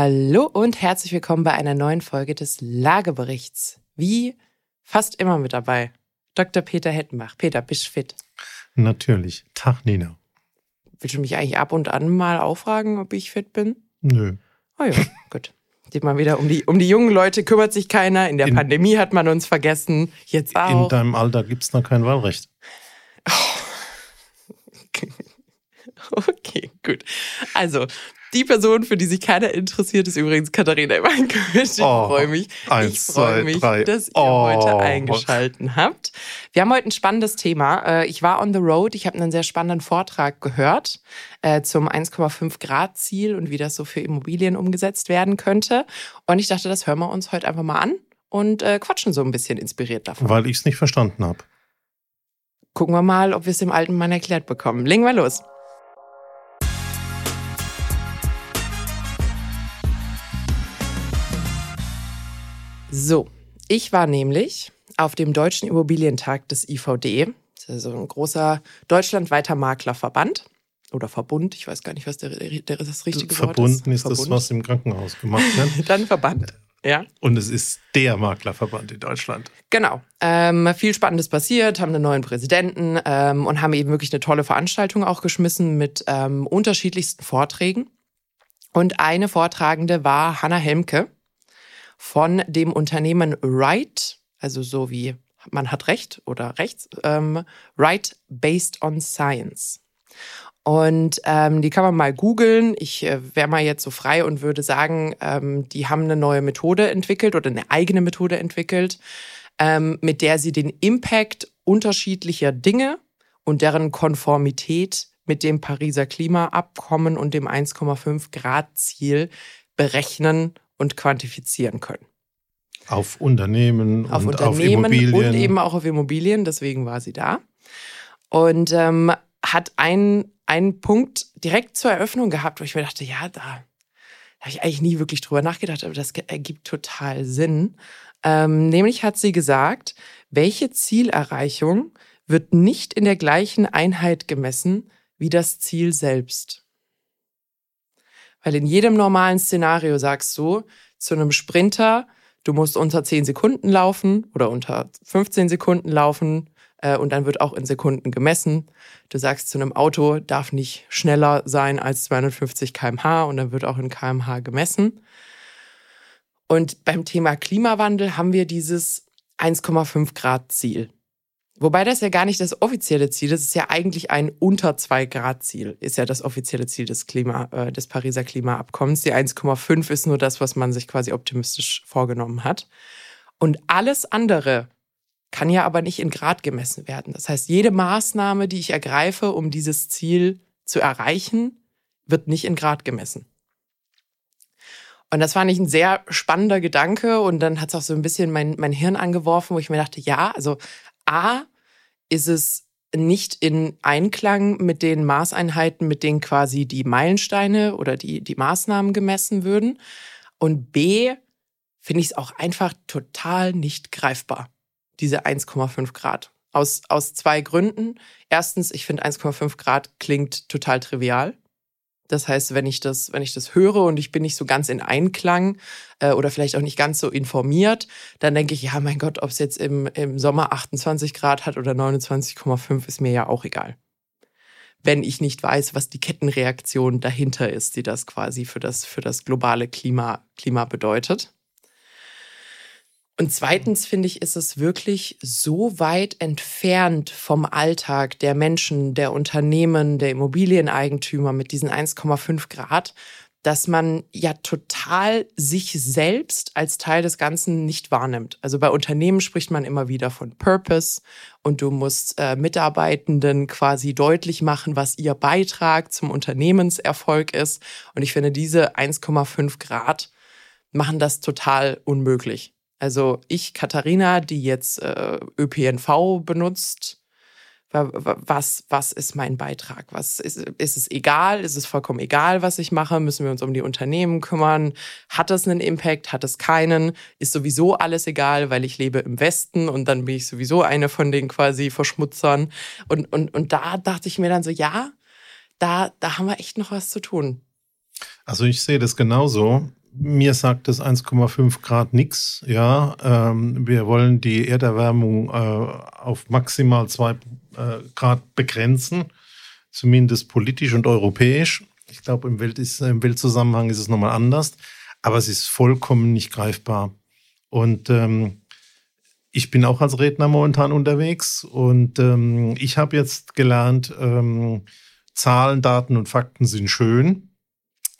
Hallo und herzlich willkommen bei einer neuen Folge des Lageberichts. Wie fast immer mit dabei, Dr. Peter Hettenbach. Peter, bist du fit? Natürlich. Tag, Nina. Willst du mich eigentlich ab und an mal auffragen, ob ich fit bin? Nö. Oh ja, gut. Sieht mal wieder, um die, um die jungen Leute kümmert sich keiner. In der In- Pandemie hat man uns vergessen. Jetzt In auch. deinem Alter gibt es noch kein Wahlrecht. Okay, gut. Also, die Person, für die sich keiner interessiert, ist übrigens Katharina Ivankovic. Ich Oh, freue mich. eins, ich freue mich, drei. dass ihr Oh. heute eingeschalten habt. Wir haben heute ein spannendes Thema. Äh, Ich war on the road. Ich habe einen sehr spannenden Vortrag gehört äh, zum 1,5 Grad Ziel und wie das so für Immobilien umgesetzt werden könnte. Und ich dachte, das hören wir uns heute einfach mal an und äh, quatschen so ein bisschen inspiriert davon. Weil ich es nicht verstanden habe. Gucken wir mal, ob wir es dem alten Mann erklärt bekommen. Legen wir los. So, ich war nämlich auf dem Deutschen Immobilientag des IVD. Das ist also ein großer deutschlandweiter Maklerverband oder Verbund. Ich weiß gar nicht, was der, der, das richtige Wort Verbunden ist. ist das, was im Krankenhaus gemacht wird. Dann Verband. Ja. Und es ist der Maklerverband in Deutschland. Genau. Ähm, viel Spannendes passiert, haben einen neuen Präsidenten ähm, und haben eben wirklich eine tolle Veranstaltung auch geschmissen mit ähm, unterschiedlichsten Vorträgen. Und eine Vortragende war Hanna Helmke von dem Unternehmen Right, also so wie man hat Recht oder rechts, ähm, Right Based on Science. Und ähm, die kann man mal googeln. Ich äh, wäre mal jetzt so frei und würde sagen, ähm, die haben eine neue Methode entwickelt oder eine eigene Methode entwickelt, ähm, mit der sie den Impact unterschiedlicher Dinge und deren Konformität mit dem Pariser Klimaabkommen und dem 1,5 Grad Ziel berechnen und quantifizieren können. Auf Unternehmen Auf und Unternehmen auf Immobilien. und eben auch auf Immobilien, deswegen war sie da. Und ähm, hat einen, einen Punkt direkt zur Eröffnung gehabt, wo ich mir dachte, ja, da, da habe ich eigentlich nie wirklich drüber nachgedacht, aber das ergibt total Sinn. Ähm, nämlich hat sie gesagt, welche Zielerreichung wird nicht in der gleichen Einheit gemessen wie das Ziel selbst. Weil in jedem normalen Szenario sagst du zu einem Sprinter, du musst unter 10 Sekunden laufen oder unter 15 Sekunden laufen äh, und dann wird auch in Sekunden gemessen. Du sagst zu einem Auto, darf nicht schneller sein als 250 km/h und dann wird auch in km/h gemessen. Und beim Thema Klimawandel haben wir dieses 1,5 Grad Ziel. Wobei das ja gar nicht das offizielle Ziel ist, es ist ja eigentlich ein unter 2 Grad Ziel, ist ja das offizielle Ziel des Klima, äh, des Pariser Klimaabkommens. Die 1,5 ist nur das, was man sich quasi optimistisch vorgenommen hat. Und alles andere kann ja aber nicht in Grad gemessen werden. Das heißt, jede Maßnahme, die ich ergreife, um dieses Ziel zu erreichen, wird nicht in Grad gemessen. Und das fand ich ein sehr spannender Gedanke und dann hat es auch so ein bisschen mein, mein Hirn angeworfen, wo ich mir dachte, ja, also A, ist es nicht in Einklang mit den Maßeinheiten, mit denen quasi die Meilensteine oder die, die Maßnahmen gemessen würden. Und B, finde ich es auch einfach total nicht greifbar, diese 1,5 Grad. Aus, aus zwei Gründen. Erstens, ich finde 1,5 Grad klingt total trivial. Das heißt, wenn ich das, wenn ich das höre und ich bin nicht so ganz in Einklang äh, oder vielleicht auch nicht ganz so informiert, dann denke ich, ja, mein Gott, ob es jetzt im, im Sommer 28 Grad hat oder 29,5, ist mir ja auch egal. Wenn ich nicht weiß, was die Kettenreaktion dahinter ist, die das quasi für das, für das globale Klima, Klima bedeutet. Und zweitens finde ich, ist es wirklich so weit entfernt vom Alltag der Menschen, der Unternehmen, der Immobilieneigentümer mit diesen 1,5 Grad, dass man ja total sich selbst als Teil des Ganzen nicht wahrnimmt. Also bei Unternehmen spricht man immer wieder von Purpose und du musst äh, Mitarbeitenden quasi deutlich machen, was ihr Beitrag zum Unternehmenserfolg ist. Und ich finde, diese 1,5 Grad machen das total unmöglich. Also ich, Katharina, die jetzt äh, ÖPNV benutzt, wa- wa- was, was ist mein Beitrag? Was ist, ist es egal? Ist es vollkommen egal, was ich mache? Müssen wir uns um die Unternehmen kümmern? Hat das einen Impact? Hat es keinen? Ist sowieso alles egal, weil ich lebe im Westen und dann bin ich sowieso eine von den quasi Verschmutzern. Und, und, und da dachte ich mir dann so, ja, da, da haben wir echt noch was zu tun. Also ich sehe das genauso, mir sagt das 1,5 Grad nichts. Ja, ähm, wir wollen die Erderwärmung äh, auf maximal 2 äh, Grad begrenzen, zumindest politisch und europäisch. Ich glaube, im, Welt ist, im Weltzusammenhang ist es nochmal anders, aber es ist vollkommen nicht greifbar. Und ähm, ich bin auch als Redner momentan unterwegs und ähm, ich habe jetzt gelernt, ähm, Zahlen, Daten und Fakten sind schön,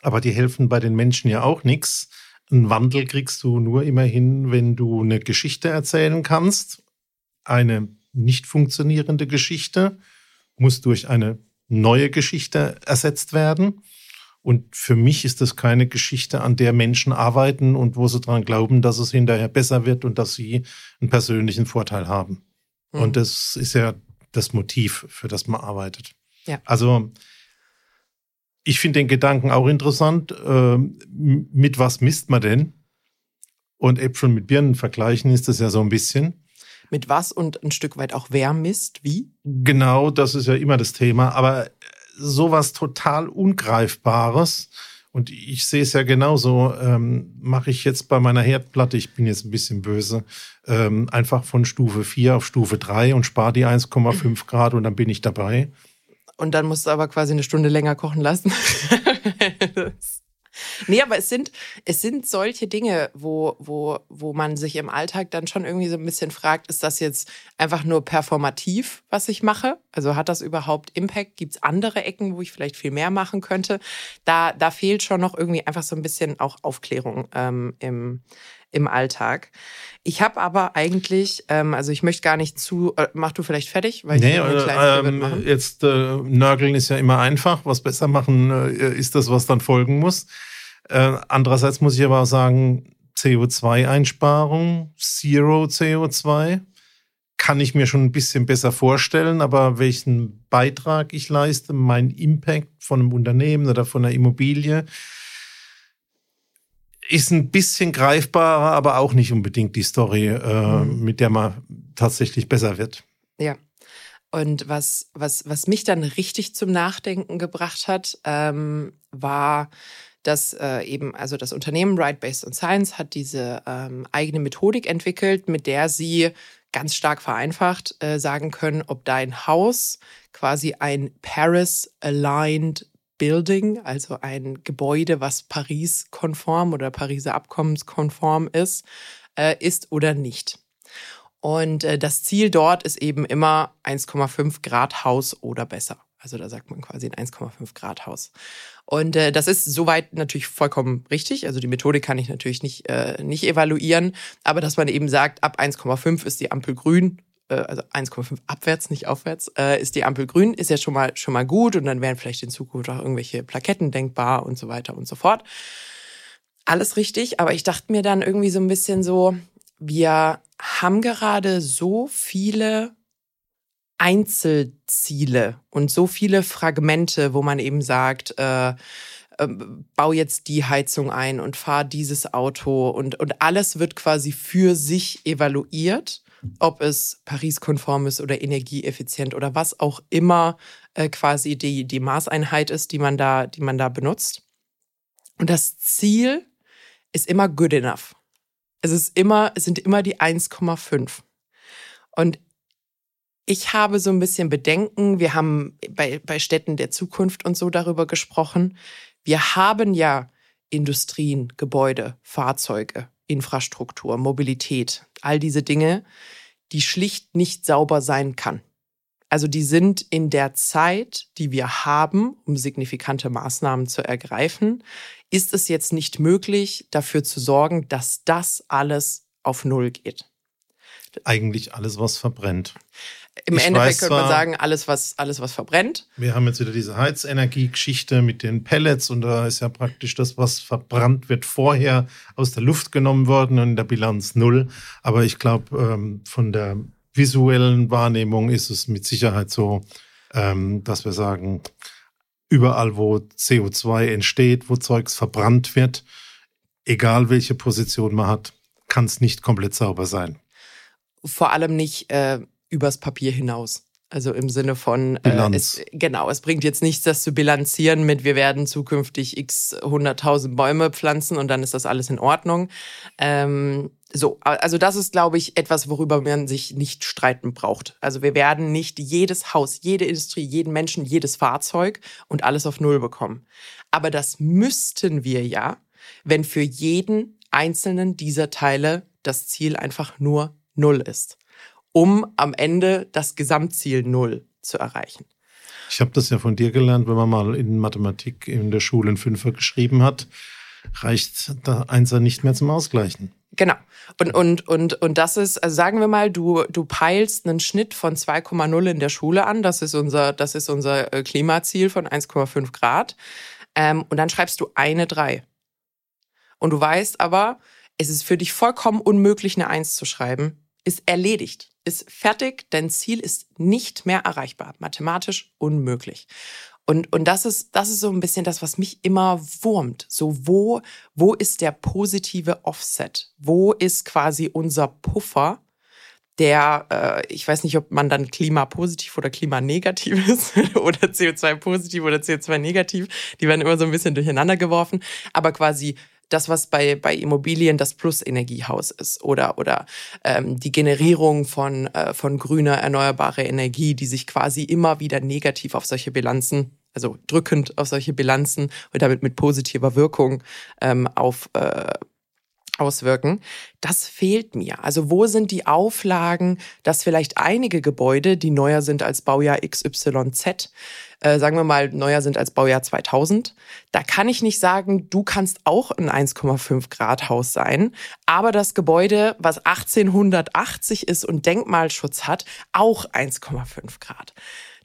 aber die helfen bei den Menschen ja auch nichts. Einen Wandel kriegst du nur immerhin, wenn du eine Geschichte erzählen kannst. Eine nicht funktionierende Geschichte muss durch eine neue Geschichte ersetzt werden. Und für mich ist das keine Geschichte, an der Menschen arbeiten und wo sie daran glauben, dass es hinterher besser wird und dass sie einen persönlichen Vorteil haben. Mhm. Und das ist ja das Motiv, für das man arbeitet. Ja. Also ich finde den Gedanken auch interessant. Äh, mit was misst man denn? Und Äpfel mit Birnen vergleichen ist das ja so ein bisschen. Mit was und ein Stück weit auch wer misst? Wie? Genau, das ist ja immer das Thema. Aber sowas total Ungreifbares. Und ich sehe es ja genauso, ähm, mache ich jetzt bei meiner Herdplatte, ich bin jetzt ein bisschen böse, ähm, einfach von Stufe 4 auf Stufe 3 und spare die 1,5 Grad und dann bin ich dabei. Und dann musst du aber quasi eine Stunde länger kochen lassen. Nee, aber es sind, es sind solche Dinge, wo, wo, wo man sich im Alltag dann schon irgendwie so ein bisschen fragt, ist das jetzt einfach nur performativ, was ich mache? Also hat das überhaupt Impact? Gibt es andere Ecken, wo ich vielleicht viel mehr machen könnte? Da, da fehlt schon noch irgendwie einfach so ein bisschen auch Aufklärung ähm, im, im Alltag. Ich habe aber eigentlich, ähm, also ich möchte gar nicht zu, äh, mach du vielleicht fertig, weil nee, ich äh, ähm, jetzt äh, nörgeln ist ja immer einfach. Was besser machen äh, ist das, was dann folgen muss. Äh, andererseits muss ich aber auch sagen, CO2-Einsparung, Zero CO2, kann ich mir schon ein bisschen besser vorstellen, aber welchen Beitrag ich leiste, mein Impact von einem Unternehmen oder von einer Immobilie, ist ein bisschen greifbarer, aber auch nicht unbedingt die Story, äh, mhm. mit der man tatsächlich besser wird. Ja. Und was, was, was mich dann richtig zum Nachdenken gebracht hat, ähm, war, dass äh, eben, also das Unternehmen Right Based on Science hat diese ähm, eigene Methodik entwickelt, mit der sie ganz stark vereinfacht äh, sagen können, ob dein Haus quasi ein Paris-aligned Building, also ein Gebäude, was Paris-konform oder Pariser Abkommenskonform ist, äh, ist oder nicht. Und äh, das Ziel dort ist eben immer 1,5 Grad Haus oder besser. Also da sagt man quasi ein 1,5 Grad Haus. Und äh, das ist soweit natürlich vollkommen richtig. Also die Methode kann ich natürlich nicht, äh, nicht evaluieren. Aber dass man eben sagt, ab 1,5 ist die Ampel grün, also 1,5 abwärts, nicht aufwärts, äh, ist die Ampel grün, ist ja schon mal, schon mal gut. Und dann wären vielleicht in Zukunft auch irgendwelche Plaketten denkbar und so weiter und so fort. Alles richtig. Aber ich dachte mir dann irgendwie so ein bisschen so, wir haben gerade so viele Einzelziele und so viele Fragmente, wo man eben sagt, äh, äh, bau jetzt die Heizung ein und fahr dieses Auto und, und alles wird quasi für sich evaluiert, ob es Paris-konform ist oder energieeffizient oder was auch immer äh, quasi die, die Maßeinheit ist, die man da, die man da benutzt. Und das Ziel ist immer good enough. Es ist immer, es sind immer die 1,5. Und ich habe so ein bisschen Bedenken. Wir haben bei, bei Städten der Zukunft und so darüber gesprochen. Wir haben ja Industrien, Gebäude, Fahrzeuge, Infrastruktur, Mobilität, all diese Dinge, die schlicht nicht sauber sein kann. Also die sind in der Zeit, die wir haben, um signifikante Maßnahmen zu ergreifen, ist es jetzt nicht möglich, dafür zu sorgen, dass das alles auf Null geht. Eigentlich alles, was verbrennt. Im ich Endeffekt könnte man sagen, alles was, alles, was verbrennt. Wir haben jetzt wieder diese Heizenergie-Geschichte mit den Pellets und da ist ja praktisch das, was verbrannt wird, vorher aus der Luft genommen worden und in der Bilanz null. Aber ich glaube, ähm, von der visuellen Wahrnehmung ist es mit Sicherheit so, ähm, dass wir sagen, überall, wo CO2 entsteht, wo Zeugs verbrannt wird, egal welche Position man hat, kann es nicht komplett sauber sein. Vor allem nicht äh, übers Papier hinaus. Also im Sinne von. Äh, es, genau, es bringt jetzt nichts, das zu bilanzieren mit, wir werden zukünftig x 100.000 Bäume pflanzen und dann ist das alles in Ordnung. Ähm, so, also das ist, glaube ich, etwas, worüber man sich nicht streiten braucht. Also wir werden nicht jedes Haus, jede Industrie, jeden Menschen, jedes Fahrzeug und alles auf Null bekommen. Aber das müssten wir ja, wenn für jeden einzelnen dieser Teile das Ziel einfach nur Null ist um am Ende das Gesamtziel Null zu erreichen. Ich habe das ja von dir gelernt, wenn man mal in Mathematik in der Schule einen Fünfer geschrieben hat, reicht der Einser nicht mehr zum Ausgleichen. Genau. Und, und, und, und das ist, also sagen wir mal, du, du peilst einen Schnitt von 2,0 in der Schule an. Das ist unser, das ist unser äh, Klimaziel von 1,5 Grad. Ähm, und dann schreibst du eine 3. Und du weißt aber, es ist für dich vollkommen unmöglich, eine 1 zu schreiben. Ist erledigt ist fertig, dein Ziel ist nicht mehr erreichbar, mathematisch unmöglich. Und, und das ist, das ist so ein bisschen das, was mich immer wurmt. So, wo, wo ist der positive Offset? Wo ist quasi unser Puffer, der, äh, ich weiß nicht, ob man dann klimapositiv oder klimanegativ ist oder CO2-positiv oder CO2-negativ. Die werden immer so ein bisschen durcheinander geworfen. Aber quasi das, was bei, bei Immobilien das Plus-Energiehaus ist oder, oder ähm, die Generierung von, äh, von grüner, erneuerbarer Energie, die sich quasi immer wieder negativ auf solche Bilanzen, also drückend auf solche Bilanzen und damit mit positiver Wirkung ähm, auf äh, auswirken. Das fehlt mir. Also wo sind die Auflagen, dass vielleicht einige Gebäude, die neuer sind als Baujahr XYZ, äh, sagen wir mal, neuer sind als Baujahr 2000. Da kann ich nicht sagen, du kannst auch ein 1,5 Grad Haus sein, aber das Gebäude, was 1880 ist und Denkmalschutz hat, auch 1,5 Grad.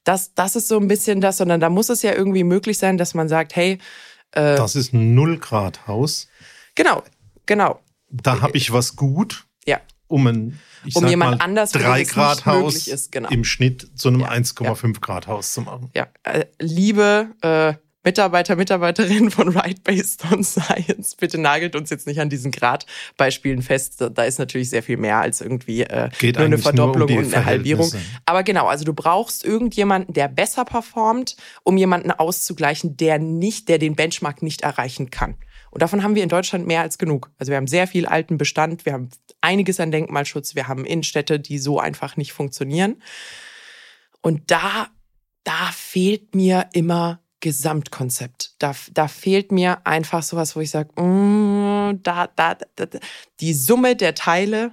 Das, das ist so ein bisschen das, sondern da muss es ja irgendwie möglich sein, dass man sagt, hey, äh, das ist ein 0 Grad Haus. Genau, genau. Da habe ich was gut. Ja um ein ich um jemand mal, anders 3 Grad Haus ist, genau. im Schnitt zu einem ja, 1,5 ja. Grad Haus zu machen. Ja, äh, liebe äh, Mitarbeiter, Mitarbeiterinnen von Right Based on Science, bitte nagelt uns jetzt nicht an diesen Gradbeispielen fest. Da ist natürlich sehr viel mehr als irgendwie äh, Geht nur eine Verdopplung um und eine Halbierung. Aber genau, also du brauchst irgendjemanden, der besser performt, um jemanden auszugleichen, der nicht, der den Benchmark nicht erreichen kann. Und davon haben wir in Deutschland mehr als genug. Also wir haben sehr viel alten Bestand, wir haben einiges an Denkmalschutz, wir haben Innenstädte, die so einfach nicht funktionieren. Und da, da fehlt mir immer Gesamtkonzept. Da, da fehlt mir einfach sowas, wo ich sage, mm, da, da, da, die Summe der Teile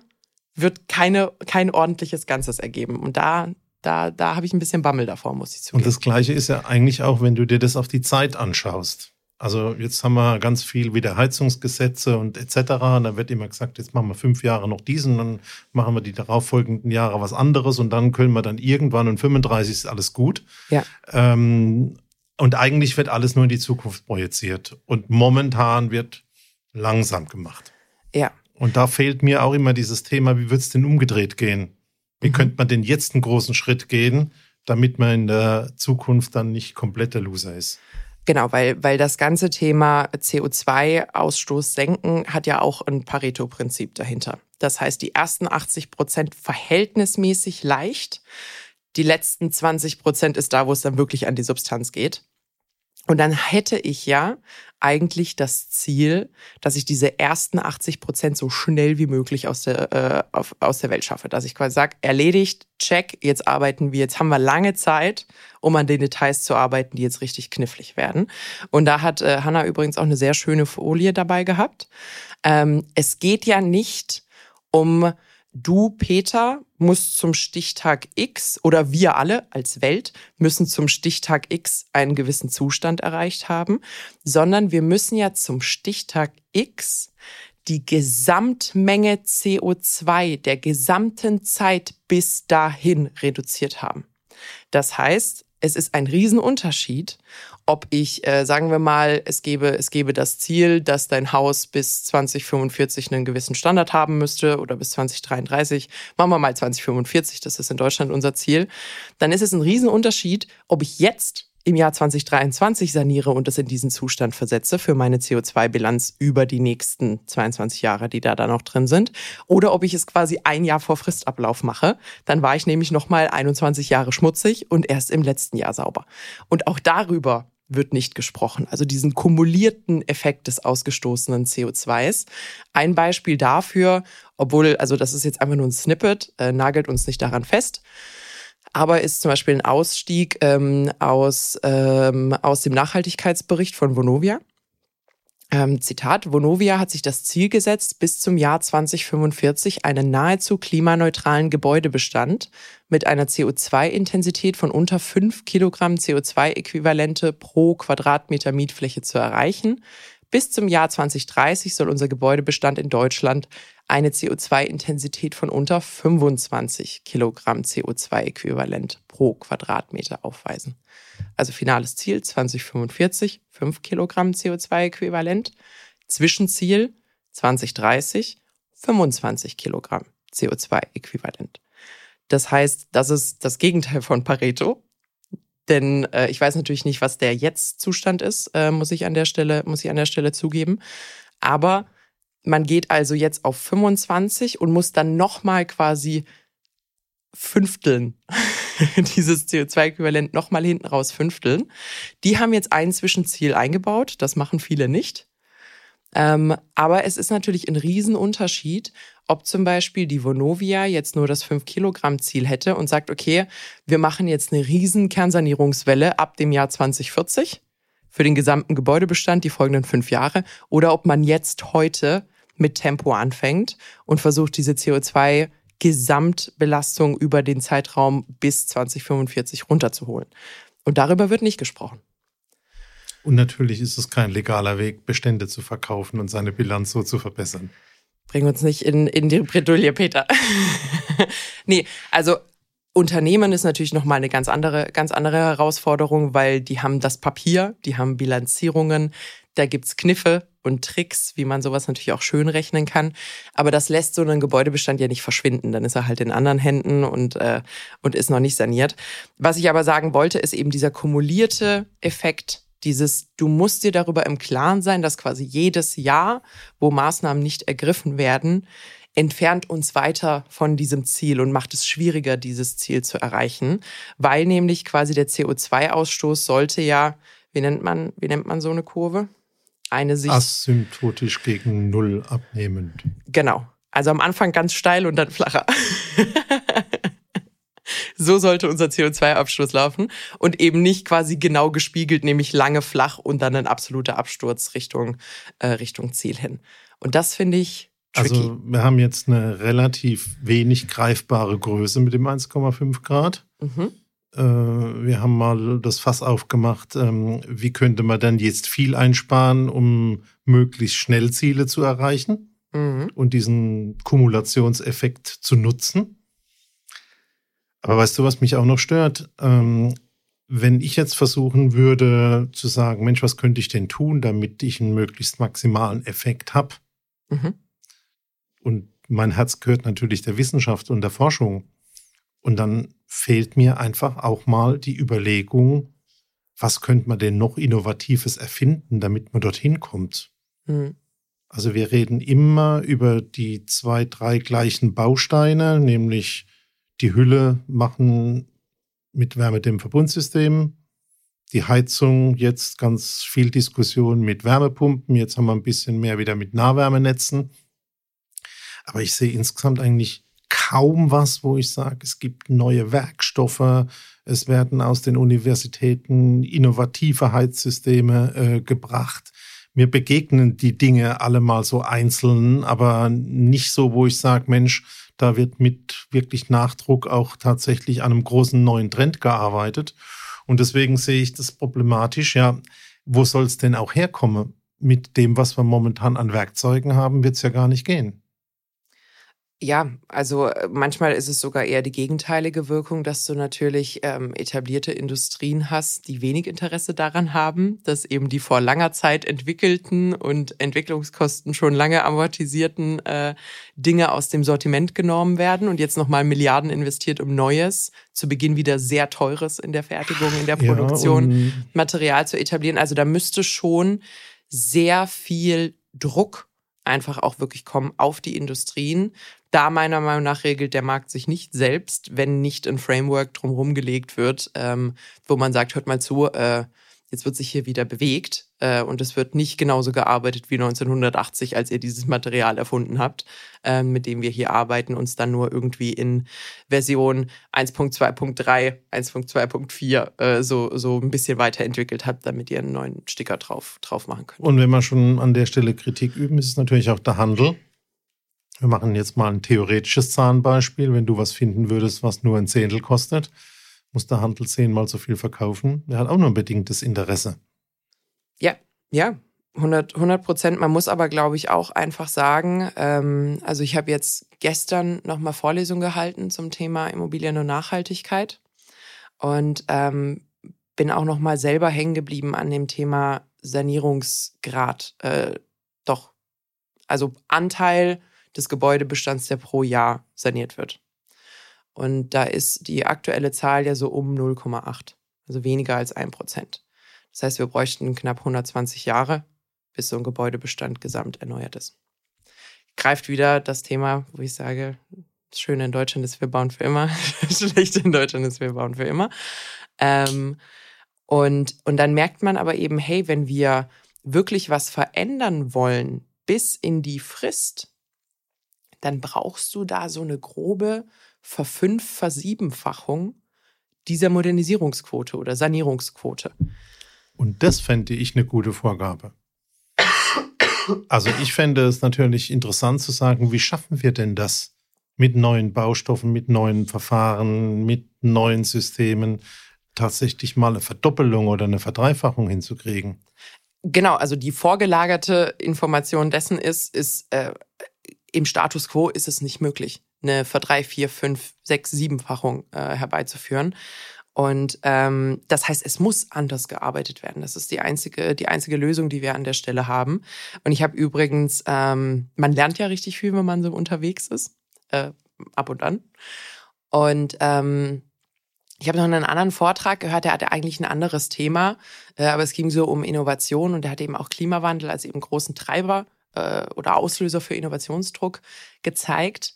wird keine, kein ordentliches Ganzes ergeben. Und da, da, da habe ich ein bisschen Bammel davor, muss ich zugeben. Und das Gleiche ist ja eigentlich auch, wenn du dir das auf die Zeit anschaust. Also jetzt haben wir ganz viel wieder Heizungsgesetze und etc. Und da wird immer gesagt, jetzt machen wir fünf Jahre noch diesen, dann machen wir die darauffolgenden Jahre was anderes und dann können wir dann irgendwann und 35 ist alles gut. Ja. Ähm, und eigentlich wird alles nur in die Zukunft projiziert. Und momentan wird langsam gemacht. Ja. Und da fehlt mir auch immer dieses Thema, wie wird es denn umgedreht gehen? Wie mhm. könnte man denn jetzt einen großen Schritt gehen, damit man in der Zukunft dann nicht komplett der Loser ist? Genau, weil, weil das ganze Thema CO2-Ausstoß senken hat ja auch ein Pareto-Prinzip dahinter. Das heißt, die ersten 80 Prozent verhältnismäßig leicht. Die letzten 20 Prozent ist da, wo es dann wirklich an die Substanz geht. Und dann hätte ich ja eigentlich das Ziel, dass ich diese ersten 80 Prozent so schnell wie möglich aus der, äh, auf, aus der Welt schaffe. Dass ich quasi sage, erledigt, check, jetzt arbeiten wir, jetzt haben wir lange Zeit, um an den Details zu arbeiten, die jetzt richtig knifflig werden. Und da hat äh, Hanna übrigens auch eine sehr schöne Folie dabei gehabt. Ähm, es geht ja nicht um du, Peter, musst zum Stichtag X oder wir alle als Welt müssen zum Stichtag X einen gewissen Zustand erreicht haben, sondern wir müssen ja zum Stichtag X die Gesamtmenge CO2 der gesamten Zeit bis dahin reduziert haben. Das heißt, es ist ein Riesenunterschied, ob ich, äh, sagen wir mal, es gebe, es gebe das Ziel, dass dein Haus bis 2045 einen gewissen Standard haben müsste oder bis 2033, machen wir mal 2045, das ist in Deutschland unser Ziel, dann ist es ein Riesenunterschied, ob ich jetzt im Jahr 2023 saniere und es in diesen Zustand versetze für meine CO2-Bilanz über die nächsten 22 Jahre, die da dann noch drin sind, oder ob ich es quasi ein Jahr vor Fristablauf mache. Dann war ich nämlich nochmal 21 Jahre schmutzig und erst im letzten Jahr sauber. Und auch darüber wird nicht gesprochen. Also diesen kumulierten Effekt des ausgestoßenen CO2s. Ein Beispiel dafür, obwohl, also das ist jetzt einfach nur ein Snippet, äh, nagelt uns nicht daran fest aber ist zum Beispiel ein Ausstieg ähm, aus, ähm, aus dem Nachhaltigkeitsbericht von Vonovia. Ähm, Zitat, Vonovia hat sich das Ziel gesetzt, bis zum Jahr 2045 einen nahezu klimaneutralen Gebäudebestand mit einer CO2-Intensität von unter 5 Kilogramm CO2-Äquivalente pro Quadratmeter Mietfläche zu erreichen. Bis zum Jahr 2030 soll unser Gebäudebestand in Deutschland eine CO2-Intensität von unter 25 Kilogramm CO2-Äquivalent pro Quadratmeter aufweisen. Also finales Ziel 2045 5 Kilogramm CO2-Äquivalent. Zwischenziel 2030 25 Kilogramm CO2-Äquivalent. Das heißt, das ist das Gegenteil von Pareto. Denn äh, ich weiß natürlich nicht, was der Jetzt-Zustand ist, äh, muss ich an der Stelle, muss ich an der Stelle zugeben. Aber man geht also jetzt auf 25 und muss dann nochmal quasi fünfteln. Dieses CO2-Äquivalent nochmal hinten raus fünfteln. Die haben jetzt ein Zwischenziel eingebaut. Das machen viele nicht. Ähm, aber es ist natürlich ein Riesenunterschied, ob zum Beispiel die Vonovia jetzt nur das 5-Kilogramm-Ziel hätte und sagt, okay, wir machen jetzt eine riesen Kernsanierungswelle ab dem Jahr 2040 für den gesamten Gebäudebestand die folgenden fünf Jahre oder ob man jetzt heute mit Tempo anfängt und versucht, diese CO2 Gesamtbelastung über den Zeitraum bis 2045 runterzuholen. Und darüber wird nicht gesprochen. Und natürlich ist es kein legaler Weg, Bestände zu verkaufen und seine Bilanz so zu verbessern. Bring uns nicht in, in die Bredouille, Peter. nee, also Unternehmen ist natürlich nochmal eine ganz andere, ganz andere Herausforderung, weil die haben das Papier, die haben Bilanzierungen, da gibt's Kniffe und Tricks, wie man sowas natürlich auch schön rechnen kann. Aber das lässt so einen Gebäudebestand ja nicht verschwinden. Dann ist er halt in anderen Händen und, äh, und ist noch nicht saniert. Was ich aber sagen wollte, ist eben dieser kumulierte Effekt dieses, du musst dir darüber im Klaren sein, dass quasi jedes Jahr, wo Maßnahmen nicht ergriffen werden, entfernt uns weiter von diesem Ziel und macht es schwieriger, dieses Ziel zu erreichen, weil nämlich quasi der CO2-Ausstoß sollte ja, wie nennt man, wie nennt man so eine Kurve? Eine sich asymptotisch gegen Null abnehmend. Genau. Also am Anfang ganz steil und dann flacher. So sollte unser CO2-Absturz laufen und eben nicht quasi genau gespiegelt, nämlich lange flach und dann ein absoluter Absturz Richtung, äh, Richtung Ziel hin. Und das finde ich tricky. Also wir haben jetzt eine relativ wenig greifbare Größe mit dem 1,5 Grad. Mhm. Äh, wir haben mal das Fass aufgemacht, ähm, wie könnte man dann jetzt viel einsparen, um möglichst schnell Ziele zu erreichen mhm. und diesen Kumulationseffekt zu nutzen. Aber weißt du, was mich auch noch stört? Ähm, wenn ich jetzt versuchen würde zu sagen, Mensch, was könnte ich denn tun, damit ich einen möglichst maximalen Effekt habe? Mhm. Und mein Herz gehört natürlich der Wissenschaft und der Forschung. Und dann fehlt mir einfach auch mal die Überlegung, was könnte man denn noch Innovatives erfinden, damit man dorthin kommt? Mhm. Also wir reden immer über die zwei, drei gleichen Bausteine, nämlich die Hülle machen mit Wärmedämmverbundsystem. Die Heizung, jetzt ganz viel Diskussion mit Wärmepumpen. Jetzt haben wir ein bisschen mehr wieder mit Nahwärmenetzen. Aber ich sehe insgesamt eigentlich kaum was, wo ich sage, es gibt neue Werkstoffe, es werden aus den Universitäten innovative Heizsysteme äh, gebracht. Mir begegnen die Dinge alle mal so einzeln, aber nicht so, wo ich sage, Mensch, da wird mit wirklich Nachdruck auch tatsächlich an einem großen neuen Trend gearbeitet. Und deswegen sehe ich das problematisch. Ja, wo soll es denn auch herkommen? Mit dem, was wir momentan an Werkzeugen haben, wird es ja gar nicht gehen. Ja, also äh, manchmal ist es sogar eher die gegenteilige Wirkung, dass du natürlich ähm, etablierte Industrien hast, die wenig Interesse daran haben, dass eben die vor langer Zeit entwickelten und Entwicklungskosten schon lange amortisierten äh, Dinge aus dem Sortiment genommen werden und jetzt nochmal Milliarden investiert, um Neues, zu Beginn wieder sehr teures in der Fertigung, in der Produktion, ja, Material zu etablieren. Also da müsste schon sehr viel Druck einfach auch wirklich kommen auf die Industrien. Da meiner Meinung nach regelt der Markt sich nicht selbst, wenn nicht ein Framework drumherum gelegt wird, ähm, wo man sagt, hört mal zu, äh, jetzt wird sich hier wieder bewegt äh, und es wird nicht genauso gearbeitet wie 1980, als ihr dieses Material erfunden habt, äh, mit dem wir hier arbeiten, uns dann nur irgendwie in Version 1.2.3, 1.2.4 äh, so, so ein bisschen weiterentwickelt habt, damit ihr einen neuen Sticker drauf, drauf machen könnt. Und wenn wir schon an der Stelle Kritik üben, ist es natürlich auch der Handel. Wir machen jetzt mal ein theoretisches Zahnbeispiel. Wenn du was finden würdest, was nur ein Zehntel kostet, muss der Handel zehnmal so viel verkaufen. Der hat auch nur ein bedingtes Interesse. Ja, ja, 100 Prozent. Man muss aber, glaube ich, auch einfach sagen, ähm, also ich habe jetzt gestern nochmal Vorlesung gehalten zum Thema Immobilien und Nachhaltigkeit und ähm, bin auch nochmal selber hängen geblieben an dem Thema Sanierungsgrad. Äh, doch, also Anteil des Gebäudebestands, der pro Jahr saniert wird. Und da ist die aktuelle Zahl ja so um 0,8, also weniger als ein Prozent. Das heißt, wir bräuchten knapp 120 Jahre, bis so ein Gebäudebestand gesamt erneuert ist. Greift wieder das Thema, wo ich sage, das Schöne in Deutschland ist, wir bauen für immer. Schlecht in Deutschland ist, wir bauen für immer. Ähm, und, und dann merkt man aber eben, hey, wenn wir wirklich was verändern wollen bis in die Frist, dann brauchst du da so eine grobe Verfünf-, Versiebenfachung dieser Modernisierungsquote oder Sanierungsquote. Und das fände ich eine gute Vorgabe. Also ich fände es natürlich interessant zu sagen, wie schaffen wir denn das mit neuen Baustoffen, mit neuen Verfahren, mit neuen Systemen tatsächlich mal eine Verdoppelung oder eine Verdreifachung hinzukriegen? Genau, also die vorgelagerte Information dessen ist, ist äh, im Status quo ist es nicht möglich, eine Verdrei-, Vier-, Fünf-, Sechs-, Siebenfachung äh, herbeizuführen. Und ähm, das heißt, es muss anders gearbeitet werden. Das ist die einzige, die einzige Lösung, die wir an der Stelle haben. Und ich habe übrigens, ähm, man lernt ja richtig viel, wenn man so unterwegs ist, äh, ab und an. Und ähm, ich habe noch einen anderen Vortrag gehört, der hatte eigentlich ein anderes Thema, äh, aber es ging so um Innovation und der hat eben auch Klimawandel als eben großen Treiber äh, oder Auslöser für Innovationsdruck gezeigt.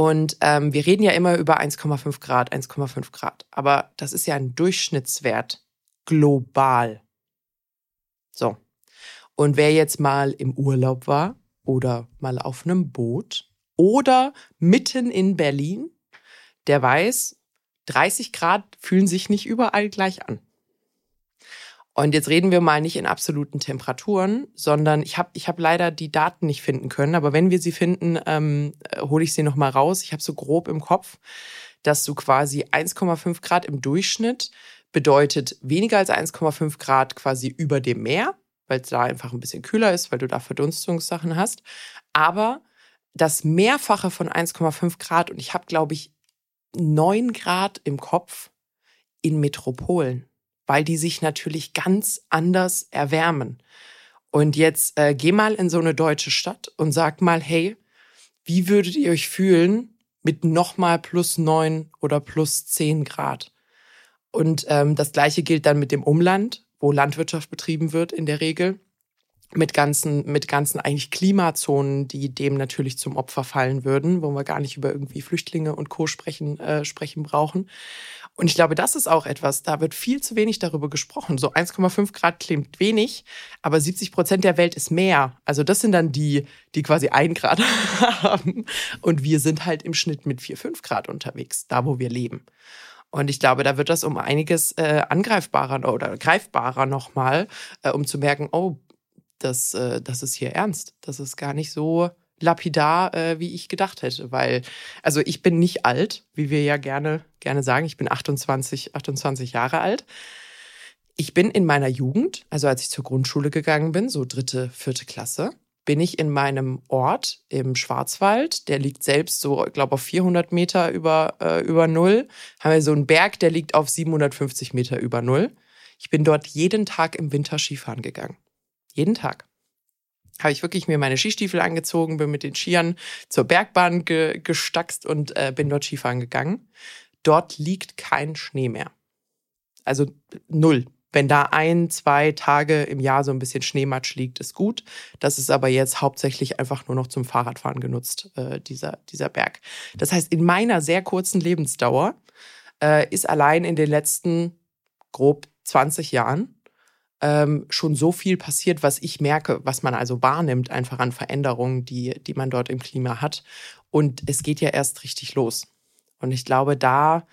Und ähm, wir reden ja immer über 1,5 Grad, 1,5 Grad. Aber das ist ja ein Durchschnittswert global. So. Und wer jetzt mal im Urlaub war oder mal auf einem Boot oder mitten in Berlin, der weiß, 30 Grad fühlen sich nicht überall gleich an. Und jetzt reden wir mal nicht in absoluten Temperaturen, sondern ich habe ich hab leider die Daten nicht finden können. Aber wenn wir sie finden, ähm, hole ich sie nochmal raus. Ich habe so grob im Kopf, dass du quasi 1,5 Grad im Durchschnitt bedeutet weniger als 1,5 Grad quasi über dem Meer, weil es da einfach ein bisschen kühler ist, weil du da Verdunstungssachen hast. Aber das Mehrfache von 1,5 Grad, und ich habe, glaube ich, 9 Grad im Kopf in Metropolen weil die sich natürlich ganz anders erwärmen. Und jetzt äh, geh mal in so eine deutsche Stadt und sag mal, hey, wie würdet ihr euch fühlen mit nochmal plus neun oder plus zehn Grad? Und ähm, das gleiche gilt dann mit dem Umland, wo Landwirtschaft betrieben wird in der Regel mit ganzen, mit ganzen eigentlich Klimazonen, die dem natürlich zum Opfer fallen würden, wo wir gar nicht über irgendwie Flüchtlinge und Co. sprechen, äh, sprechen brauchen. Und ich glaube, das ist auch etwas, da wird viel zu wenig darüber gesprochen. So 1,5 Grad klingt wenig, aber 70 Prozent der Welt ist mehr. Also das sind dann die, die quasi ein Grad haben. Und wir sind halt im Schnitt mit 4, 5 Grad unterwegs, da wo wir leben. Und ich glaube, da wird das um einiges äh, angreifbarer oder greifbarer nochmal, äh, um zu merken, oh, das, äh, das ist hier ernst. Das ist gar nicht so lapidar, äh, wie ich gedacht hätte. Weil, also ich bin nicht alt, wie wir ja gerne, gerne sagen. Ich bin 28, 28 Jahre alt. Ich bin in meiner Jugend, also als ich zur Grundschule gegangen bin, so dritte, vierte Klasse, bin ich in meinem Ort im Schwarzwald. Der liegt selbst so, ich glaube, auf 400 Meter über, äh, über Null. Haben wir so einen Berg, der liegt auf 750 Meter über Null. Ich bin dort jeden Tag im Winter Skifahren gegangen. Jeden Tag. Habe ich wirklich mir meine Skistiefel angezogen, bin mit den Skiern zur Bergbahn ge gestackst und äh, bin dort Skifahren gegangen. Dort liegt kein Schnee mehr. Also null. Wenn da ein, zwei Tage im Jahr so ein bisschen Schneematsch liegt, ist gut. Das ist aber jetzt hauptsächlich einfach nur noch zum Fahrradfahren genutzt, äh, dieser, dieser Berg. Das heißt, in meiner sehr kurzen Lebensdauer äh, ist allein in den letzten grob 20 Jahren ähm, schon so viel passiert, was ich merke, was man also wahrnimmt, einfach an Veränderungen, die, die man dort im Klima hat. Und es geht ja erst richtig los. Und ich glaube, da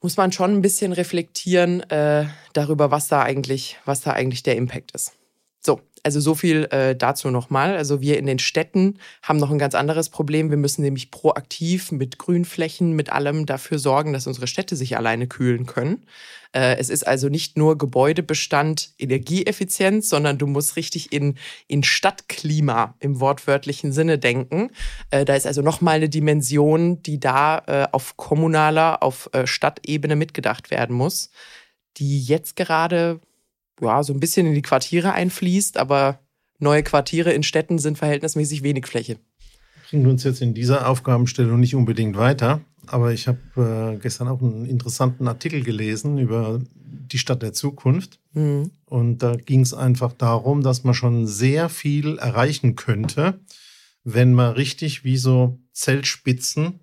muss man schon ein bisschen reflektieren äh, darüber, was da eigentlich, was da eigentlich der Impact ist. So, also so viel äh, dazu nochmal. Also wir in den Städten haben noch ein ganz anderes Problem. Wir müssen nämlich proaktiv mit Grünflächen, mit allem dafür sorgen, dass unsere Städte sich alleine kühlen können. Äh, es ist also nicht nur Gebäudebestand, Energieeffizienz, sondern du musst richtig in, in Stadtklima im wortwörtlichen Sinne denken. Äh, da ist also nochmal eine Dimension, die da äh, auf kommunaler, auf Stadtebene mitgedacht werden muss, die jetzt gerade ja, so ein bisschen in die Quartiere einfließt, aber neue Quartiere in Städten sind verhältnismäßig wenig Fläche. Bringen uns jetzt in dieser Aufgabenstellung nicht unbedingt weiter, aber ich habe äh, gestern auch einen interessanten Artikel gelesen über die Stadt der Zukunft. Mhm. Und da ging es einfach darum, dass man schon sehr viel erreichen könnte, wenn man richtig wie so Zeltspitzen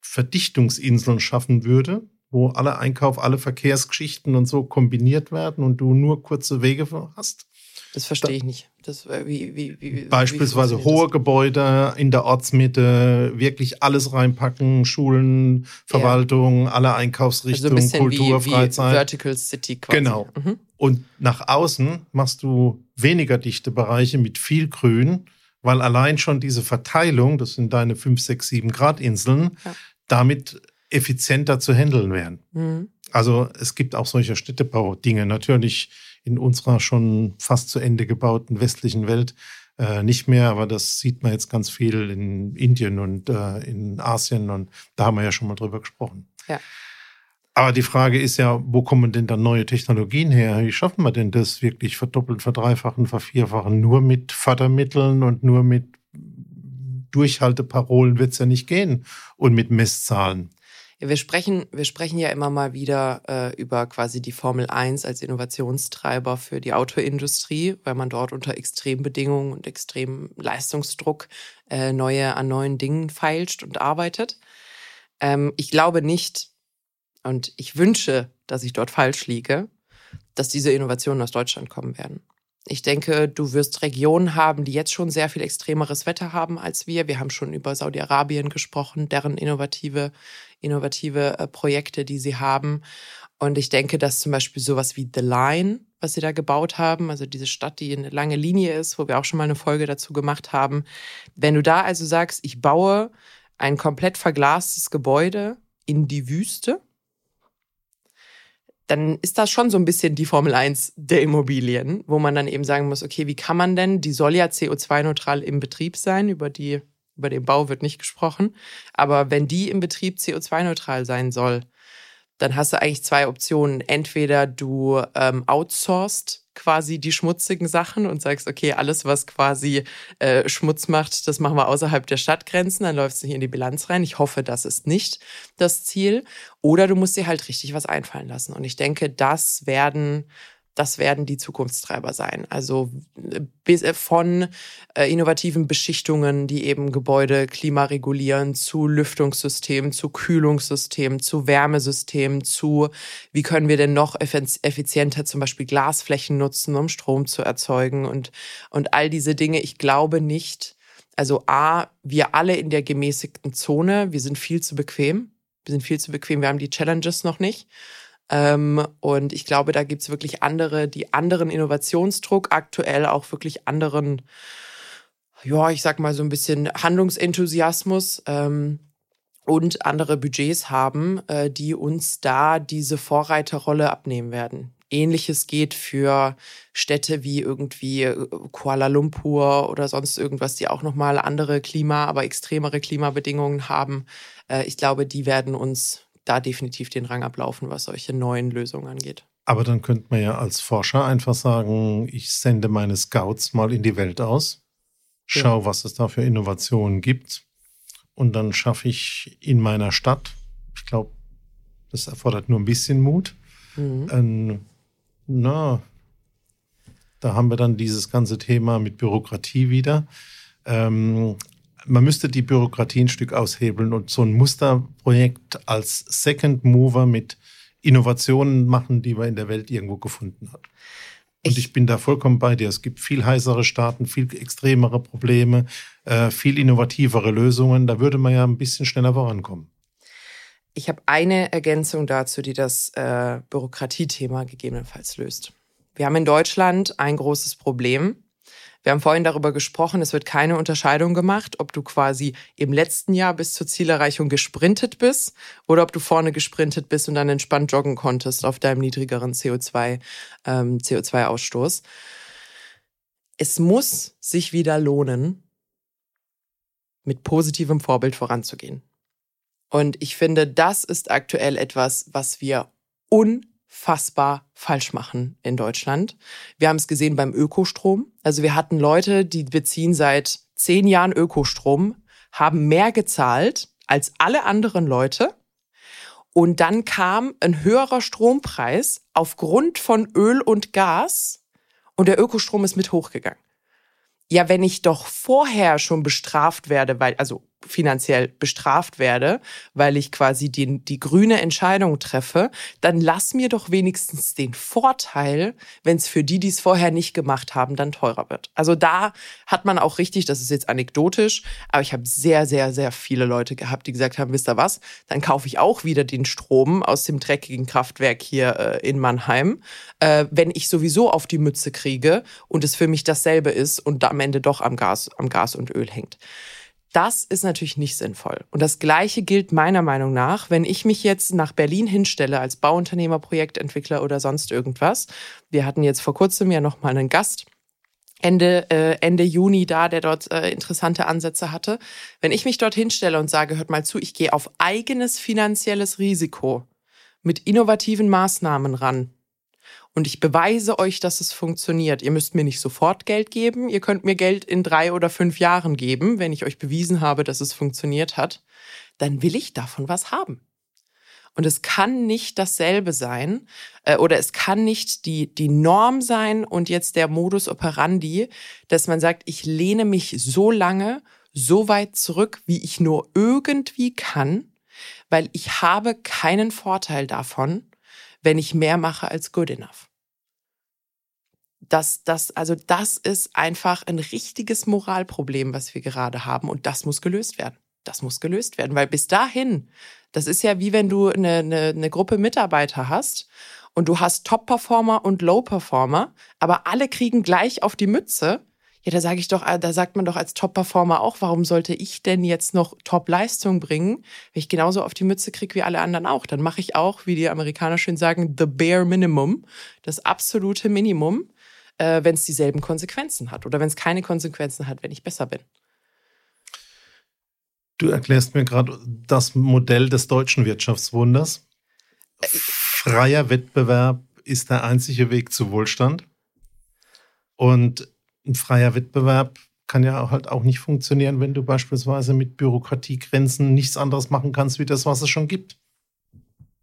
Verdichtungsinseln schaffen würde, wo alle Einkauf, alle Verkehrsgeschichten und so kombiniert werden und du nur kurze Wege hast. Das verstehe ich nicht. Das, äh, wie, wie, wie, Beispielsweise hohe das? Gebäude in der Ortsmitte, wirklich alles reinpacken, Schulen, Verwaltung, ja. alle Einkaufsrichtungen, also Kultur, wie, Freizeit. Vertical City quasi. Genau. Mhm. Und nach außen machst du weniger dichte Bereiche mit viel Grün, weil allein schon diese Verteilung, das sind deine 5, 6, 7 Grad Inseln, ja. damit effizienter zu handeln wären. Mhm. Also es gibt auch solche Städtebau-Dinge. Natürlich in unserer schon fast zu Ende gebauten westlichen Welt äh, nicht mehr, aber das sieht man jetzt ganz viel in Indien und äh, in Asien und da haben wir ja schon mal drüber gesprochen. Ja. Aber die Frage ist ja, wo kommen denn dann neue Technologien her? Wie schaffen wir denn das wirklich verdoppeln, verdreifachen, vervierfachen? Nur mit Fördermitteln und nur mit Durchhalteparolen wird es ja nicht gehen und mit Messzahlen. Ja, wir sprechen, wir sprechen ja immer mal wieder äh, über quasi die Formel 1 als Innovationstreiber für die Autoindustrie, weil man dort unter Extrembedingungen und extremem Leistungsdruck äh, neue an neuen Dingen feilscht und arbeitet. Ähm, ich glaube nicht, und ich wünsche, dass ich dort falsch liege, dass diese Innovationen aus Deutschland kommen werden. Ich denke, du wirst Regionen haben, die jetzt schon sehr viel extremeres Wetter haben als wir. Wir haben schon über Saudi-Arabien gesprochen, deren innovative, innovative äh, Projekte, die sie haben. Und ich denke, dass zum Beispiel sowas wie The Line, was sie da gebaut haben, also diese Stadt, die eine lange Linie ist, wo wir auch schon mal eine Folge dazu gemacht haben. Wenn du da also sagst, ich baue ein komplett verglastes Gebäude in die Wüste, dann ist das schon so ein bisschen die Formel 1 der Immobilien, wo man dann eben sagen muss, okay, wie kann man denn, die soll ja CO2-neutral im Betrieb sein, über die, über den Bau wird nicht gesprochen, aber wenn die im Betrieb CO2-neutral sein soll, dann hast du eigentlich zwei Optionen. Entweder du ähm, outsourcest quasi die schmutzigen Sachen und sagst, okay, alles, was quasi äh, Schmutz macht, das machen wir außerhalb der Stadtgrenzen, dann läuft es nicht in die Bilanz rein. Ich hoffe, das ist nicht das Ziel. Oder du musst dir halt richtig was einfallen lassen. Und ich denke, das werden das werden die Zukunftstreiber sein. Also äh, von äh, innovativen Beschichtungen, die eben Gebäude klimaregulieren, zu Lüftungssystemen, zu Kühlungssystemen, zu Wärmesystemen, zu wie können wir denn noch effizienter zum Beispiel Glasflächen nutzen, um Strom zu erzeugen und, und all diese Dinge. Ich glaube nicht, also A, wir alle in der gemäßigten Zone, wir sind viel zu bequem. Wir sind viel zu bequem, wir haben die Challenges noch nicht. Ähm, und ich glaube, da gibt's wirklich andere, die anderen Innovationsdruck, aktuell auch wirklich anderen, ja, ich sag mal so ein bisschen Handlungsenthusiasmus. Ähm, und andere Budgets haben, äh, die uns da diese Vorreiterrolle abnehmen werden. Ähnliches geht für Städte wie irgendwie äh, Kuala Lumpur oder sonst irgendwas, die auch nochmal andere Klima, aber extremere Klimabedingungen haben. Äh, ich glaube, die werden uns da definitiv den Rang ablaufen, was solche neuen Lösungen angeht. Aber dann könnte man ja als Forscher einfach sagen, ich sende meine Scouts mal in die Welt aus, schau, ja. was es da für Innovationen gibt und dann schaffe ich in meiner Stadt, ich glaube, das erfordert nur ein bisschen Mut, mhm. ein na, da haben wir dann dieses ganze Thema mit Bürokratie wieder. Ähm, man müsste die Bürokratie ein Stück aushebeln und so ein Musterprojekt als Second Mover mit Innovationen machen, die man in der Welt irgendwo gefunden hat. Und ich, bin da vollkommen bei dir. Es gibt viel heißere Staaten, viel extremere Probleme, äh, viel innovativere Lösungen. Da würde man ja ein bisschen schneller vorankommen. Ich habe eine Ergänzung dazu, die das äh, Bürokratiethema gegebenenfalls löst. Wir haben in Deutschland ein großes Problem. Wir haben vorhin darüber gesprochen, es wird keine Unterscheidung gemacht, ob du quasi im letzten Jahr bis zur Zielerreichung gesprintet bist oder ob du vorne gesprintet bist und dann entspannt joggen konntest auf deinem niedrigeren CO2, ähm, CO2-Ausstoß. Es muss sich wieder lohnen, mit positivem Vorbild voranzugehen. Und ich finde, das ist aktuell etwas, was wir unfassbar falsch machen in Deutschland. Wir haben es gesehen beim Ökostrom. Also wir hatten Leute, die beziehen seit zehn Jahren Ökostrom, haben mehr gezahlt als alle anderen Leute. Und dann kam ein höherer Strompreis aufgrund von Öl und Gas und der Ökostrom ist mit hochgegangen. Ja, wenn ich doch vorher schon bestraft werde, weil, also finanziell bestraft werde, weil ich quasi die, die grüne Entscheidung treffe, dann lass mir doch wenigstens den Vorteil, wenn es für die, die es vorher nicht gemacht haben, dann teurer wird. Also da hat man auch richtig, das ist jetzt anekdotisch, aber ich habe sehr, sehr, sehr viele Leute gehabt, die gesagt haben, wisst ihr was, dann kaufe ich auch wieder den Strom aus dem dreckigen Kraftwerk hier äh, in Mannheim, äh, wenn ich sowieso auf die Mütze kriege und es für mich dasselbe ist und am Ende doch am Gas, am Gas und Öl hängt. Das ist natürlich nicht sinnvoll. Und das Gleiche gilt meiner Meinung nach, wenn ich mich jetzt nach Berlin hinstelle als Bauunternehmer, Projektentwickler oder sonst irgendwas. Wir hatten jetzt vor kurzem ja noch mal einen Gast. Ende, äh, Ende Juni da, der dort äh, interessante Ansätze hatte. Wenn ich mich dort hinstelle und sage, hört mal zu, ich gehe auf eigenes finanzielles Risiko mit innovativen Maßnahmen ran, und ich beweise euch, dass es funktioniert. Ihr müsst mir nicht sofort Geld geben. Ihr könnt mir Geld in drei oder fünf Jahren geben, wenn ich euch bewiesen habe, dass es funktioniert hat. Dann will ich davon was haben. Und es kann nicht dasselbe sein äh, oder es kann nicht die, die Norm sein und jetzt der Modus operandi, dass man sagt, ich lehne mich so lange, so weit zurück, wie ich nur irgendwie kann, weil ich habe keinen Vorteil davon, wenn ich mehr mache als good enough. Das, das, also das ist einfach ein richtiges Moralproblem, was wir gerade haben und das muss gelöst werden. Das muss gelöst werden, weil bis dahin, das ist ja wie wenn du eine, eine, eine Gruppe Mitarbeiter hast und du hast Top-Performer und Low-Performer, aber alle kriegen gleich auf die Mütze, ja, da sage ich doch, da sagt man doch als Top-Performer auch, warum sollte ich denn jetzt noch Top-Leistung bringen, wenn ich genauso auf die Mütze kriege wie alle anderen auch? Dann mache ich auch, wie die Amerikaner schön sagen, the bare minimum, das absolute Minimum, äh, wenn es dieselben Konsequenzen hat oder wenn es keine Konsequenzen hat, wenn ich besser bin. Du erklärst mir gerade das Modell des deutschen Wirtschaftswunders. Äh, Freier Wettbewerb ist der einzige Weg zu Wohlstand. Und ein freier Wettbewerb kann ja halt auch nicht funktionieren, wenn du beispielsweise mit Bürokratiegrenzen nichts anderes machen kannst, wie das, was es schon gibt.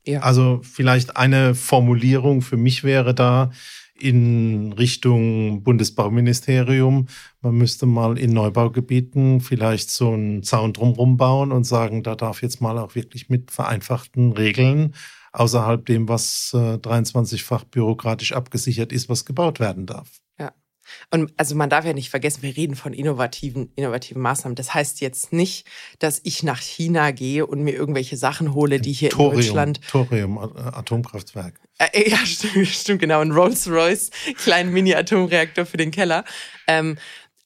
Ja. Also vielleicht eine Formulierung für mich wäre da in Richtung Bundesbauministerium. Man müsste mal in Neubaugebieten vielleicht so einen Zaun drumherum bauen und sagen, da darf jetzt mal auch wirklich mit vereinfachten Regeln außerhalb dem, was äh, 23-fach bürokratisch abgesichert ist, was gebaut werden darf. Und also man darf ja nicht vergessen, wir reden von innovativen, innovativen Maßnahmen. Das heißt jetzt nicht, dass ich nach China gehe und mir irgendwelche Sachen hole, die hier Thorium, in Deutschland. Thorium, Atomkraftwerk. Äh, ja, stimmt, stimmt, genau. Ein Rolls-Royce, kleinen Mini-Atomreaktor für den Keller. Ähm,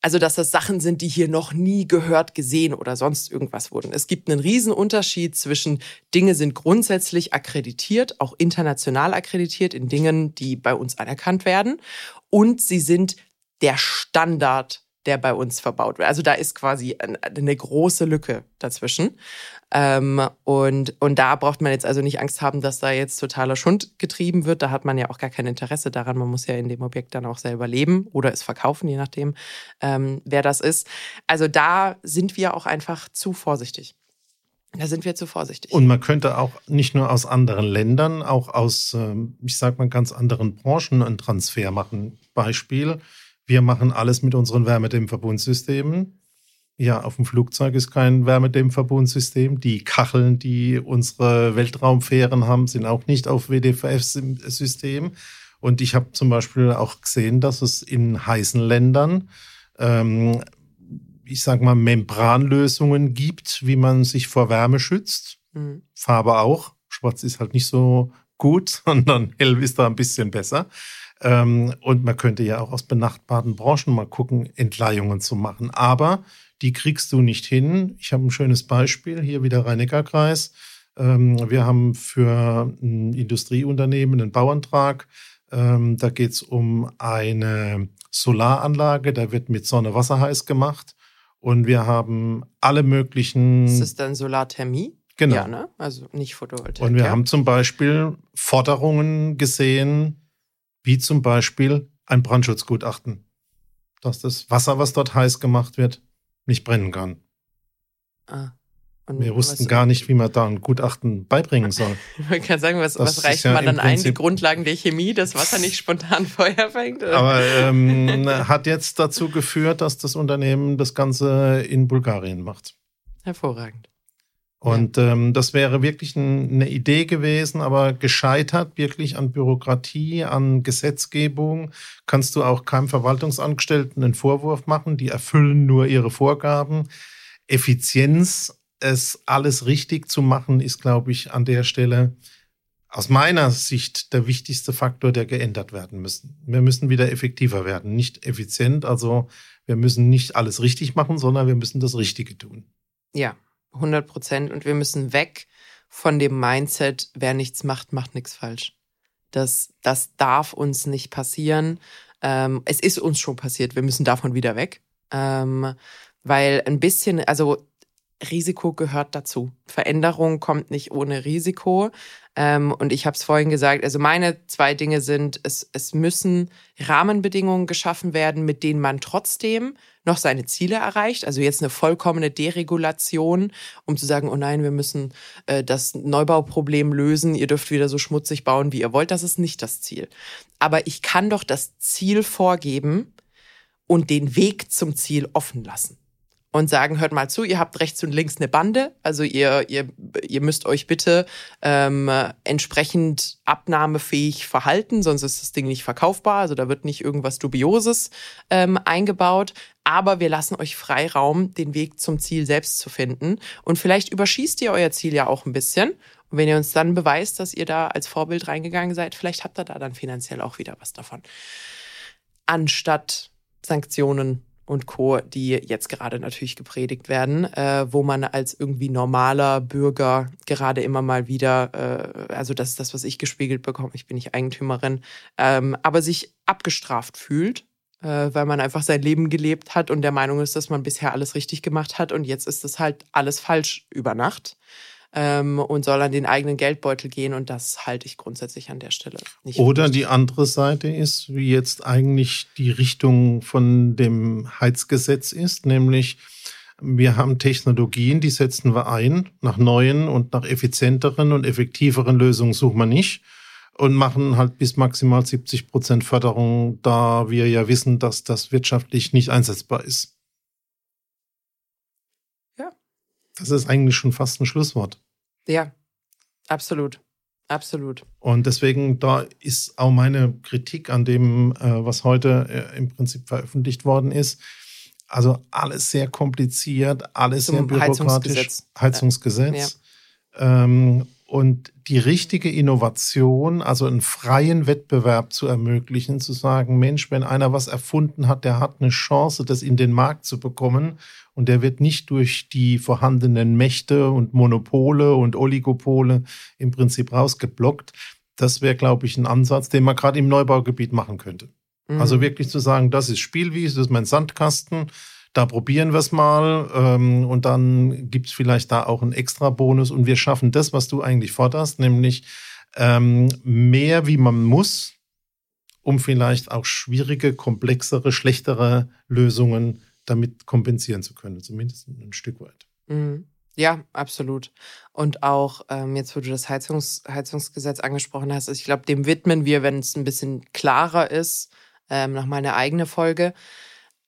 Also, dass das Sachen sind, die hier noch nie gehört, gesehen oder sonst irgendwas wurden. Es gibt einen riesen Unterschied zwischen Dinge sind grundsätzlich akkreditiert, auch international akkreditiert in Dingen, die bei uns anerkannt werden. Und sie sind der Standard der bei uns verbaut wird. Also da ist quasi eine große Lücke dazwischen. Ähm, und, und da braucht man jetzt also nicht Angst haben, dass da jetzt totaler Schund getrieben wird. Da hat man ja auch gar kein Interesse daran. Man muss ja in dem Objekt dann auch selber leben oder es verkaufen, je nachdem, ähm, wer das ist. Also da sind wir auch einfach zu vorsichtig. Da sind wir zu vorsichtig. Und man könnte auch nicht nur aus anderen Ländern, auch aus, ähm, ich sag mal, ganz anderen Branchen einen Transfer machen. Beispiel, wir machen alles mit unseren Wärmedämmverbundsystemen. Ja, auf dem Flugzeug ist kein Wärmedämmverbundsystem. Die Kacheln, die unsere Weltraumfähren haben, sind auch nicht auf WDVF-System. Und ich habe zum Beispiel auch gesehen, dass es in heißen Ländern, ähm, ich sage mal, Membranlösungen gibt, wie man sich vor Wärme schützt. Mhm. Farbe auch. Schwarz ist halt nicht so gut, sondern hell ist da ein bisschen besser. Ähm, und man könnte ja auch aus benachbarten Branchen mal gucken, Entleihungen zu machen. Aber die kriegst du nicht hin. Ich habe ein schönes Beispiel, hier wieder Rhein-Neckar-Kreis. Ähm, wir haben für ein Industrieunternehmen einen Bauantrag. Ähm, da geht es um eine Solaranlage, da wird mit Sonne Wasser heiß gemacht. Und wir haben alle möglichen. Ist das dann Solarthermie? Genau. Ja, ne? Also nicht Photovoltaik. Und wir ja. haben zum Beispiel Forderungen gesehen, wie zum Beispiel ein Brandschutzgutachten, dass das Wasser, was dort heiß gemacht wird, nicht brennen kann. Ah. Und wir wussten gar nicht, wie man da ein Gutachten beibringen soll. Man kann sagen, was, was reicht ja man dann ein? Die Grundlagen der Chemie, dass Wasser nicht spontan Feuer fängt? Oder? Aber ähm, hat jetzt dazu geführt, dass das Unternehmen das Ganze in Bulgarien macht. Hervorragend. Und ähm, das wäre wirklich ein, eine Idee gewesen, aber gescheitert wirklich an Bürokratie, an Gesetzgebung. Kannst du auch keinem Verwaltungsangestellten einen Vorwurf machen, die erfüllen nur ihre Vorgaben. Effizienz, es alles richtig zu machen, ist, glaube ich, an der Stelle aus meiner Sicht der wichtigste Faktor, der geändert werden müssen. Wir müssen wieder effektiver werden, nicht effizient. Also wir müssen nicht alles richtig machen, sondern wir müssen das Richtige tun. Ja, 100 Prozent. Und wir müssen weg von dem Mindset, wer nichts macht, macht nichts falsch. Das, das darf uns nicht passieren. Ähm, es ist uns schon passiert. Wir müssen davon wieder weg. Ähm, weil ein bisschen, also Risiko gehört dazu. Veränderung kommt nicht ohne Risiko. Ähm, und ich habe es vorhin gesagt, also meine zwei Dinge sind, es, es müssen Rahmenbedingungen geschaffen werden, mit denen man trotzdem noch seine Ziele erreicht. Also jetzt eine vollkommene Deregulation, um zu sagen, oh nein, wir müssen äh, das Neubauproblem lösen, ihr dürft wieder so schmutzig bauen, wie ihr wollt. Das ist nicht das Ziel. Aber ich kann doch das Ziel vorgeben und den Weg zum Ziel offen lassen und sagen, hört mal zu, ihr habt rechts und links eine Bande, also ihr, ihr, ihr müsst euch bitte ähm, entsprechend abnahmefähig verhalten, sonst ist das Ding nicht verkaufbar, also da wird nicht irgendwas Dubioses ähm, eingebaut, aber wir lassen euch Freiraum, den Weg zum Ziel selbst zu finden. Und vielleicht überschießt ihr euer Ziel ja auch ein bisschen. Und wenn ihr uns dann beweist, dass ihr da als Vorbild reingegangen seid, vielleicht habt ihr da dann finanziell auch wieder was davon. Anstatt Sanktionen und Co., die jetzt gerade natürlich gepredigt werden, äh, wo man als irgendwie normaler Bürger gerade immer mal wieder, äh, also das ist das, was ich gespiegelt bekomme, ich bin nicht Eigentümerin, ähm, aber sich abgestraft fühlt, äh, weil man einfach sein Leben gelebt hat und der Meinung ist, dass man bisher alles richtig gemacht hat und jetzt ist es halt alles falsch über Nacht ähm, und soll an den eigenen Geldbeutel gehen. Und das halte ich grundsätzlich an der Stelle nicht. Oder richtig. die andere Seite ist, wie jetzt eigentlich die Richtung von dem Heizgesetz ist, nämlich wir haben Technologien, die setzen wir ein. Nach neuen und nach effizienteren und effektiveren Lösungen suchen wir nicht und machen halt bis maximal 70 Prozent Förderung, da wir ja wissen, dass das wirtschaftlich nicht einsetzbar ist. Das ist eigentlich schon fast ein Schlusswort. Ja, absolut. Absolut. Und deswegen, da ist auch meine Kritik an dem, äh, was heute äh, im Prinzip veröffentlicht worden ist. Also alles sehr kompliziert, alles Zum sehr bürokratisch. Heizungsgesetz. Heizungsgesetz. Ja. Ähm, und die richtige Innovation, also einen freien Wettbewerb zu ermöglichen, zu sagen, Mensch, wenn einer was erfunden hat, der hat eine Chance, das in den Markt zu bekommen und der wird nicht durch die vorhandenen Mächte und Monopole und Oligopole im Prinzip rausgeblockt. Das wäre, glaube ich, ein Ansatz, den man gerade im Neubaugebiet machen könnte. Mhm. Also wirklich zu sagen, das ist Spielwiese, das ist mein Sandkasten da probieren wir es mal ähm, und dann gibt es vielleicht da auch einen extra Bonus und wir schaffen das, was du eigentlich forderst, nämlich ähm, mehr wie man muss, um vielleicht auch schwierige, komplexere, schlechtere Lösungen damit kompensieren zu können, zumindest ein Stück weit. Mhm. Ja, absolut. Und auch ähm, jetzt, wo du das Heizungs Heizungsgesetz angesprochen hast, ich glaube, dem widmen wir, wenn es ein bisschen klarer ist, ähm, noch mal eine eigene Folge.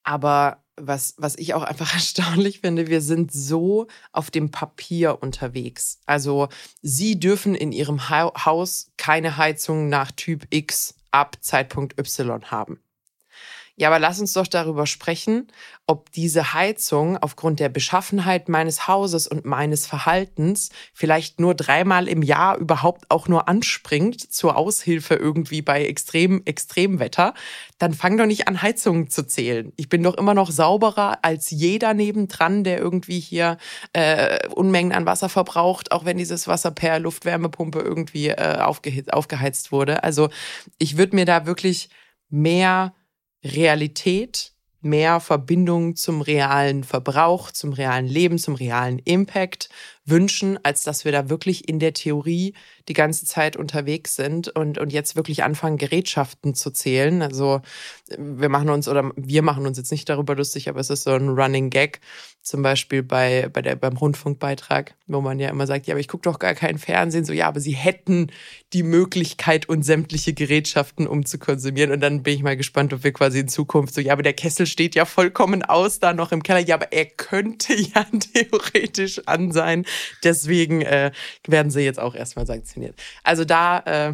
Aber was, was ich auch einfach erstaunlich finde, wir sind so auf dem Papier unterwegs. Also Sie dürfen in Ihrem Haus keine Heizung nach Typ X ab Zeitpunkt Y haben. Ja, aber lass uns doch darüber sprechen, ob diese Heizung aufgrund der Beschaffenheit meines Hauses und meines Verhaltens vielleicht nur dreimal im Jahr überhaupt auch nur anspringt zur Aushilfe irgendwie bei extrem Extremwetter. Dann fang doch nicht an, Heizungen zu zählen. Ich bin doch immer noch sauberer als jeder nebendran, der irgendwie hier äh, Unmengen an Wasser verbraucht, auch wenn dieses Wasser per Luftwärmepumpe irgendwie äh, aufgeheizt wurde. Also ich würde mir da wirklich mehr Realität, mehr Verbindung zum realen Verbrauch, zum realen Leben, zum realen Impact wünschen, als dass wir da wirklich in der Theorie die ganze Zeit unterwegs sind und, und jetzt wirklich anfangen, Gerätschaften zu zählen. Also wir machen uns oder wir machen uns jetzt nicht darüber lustig, aber es ist so ein Running Gag, zum Beispiel bei, bei der, beim Rundfunkbeitrag, wo man ja immer sagt, ja, aber ich gucke doch gar keinen Fernsehen. So, ja, aber sie hätten die Möglichkeit und sämtliche Gerätschaften, um zu konsumieren. Und dann bin ich mal gespannt, ob wir quasi in Zukunft so, ja, aber der Kessel steht ja vollkommen aus da noch im Keller. Ja, aber er könnte ja theoretisch an sein. Deswegen äh, werden sie jetzt auch erstmal sanktioniert. Also da äh,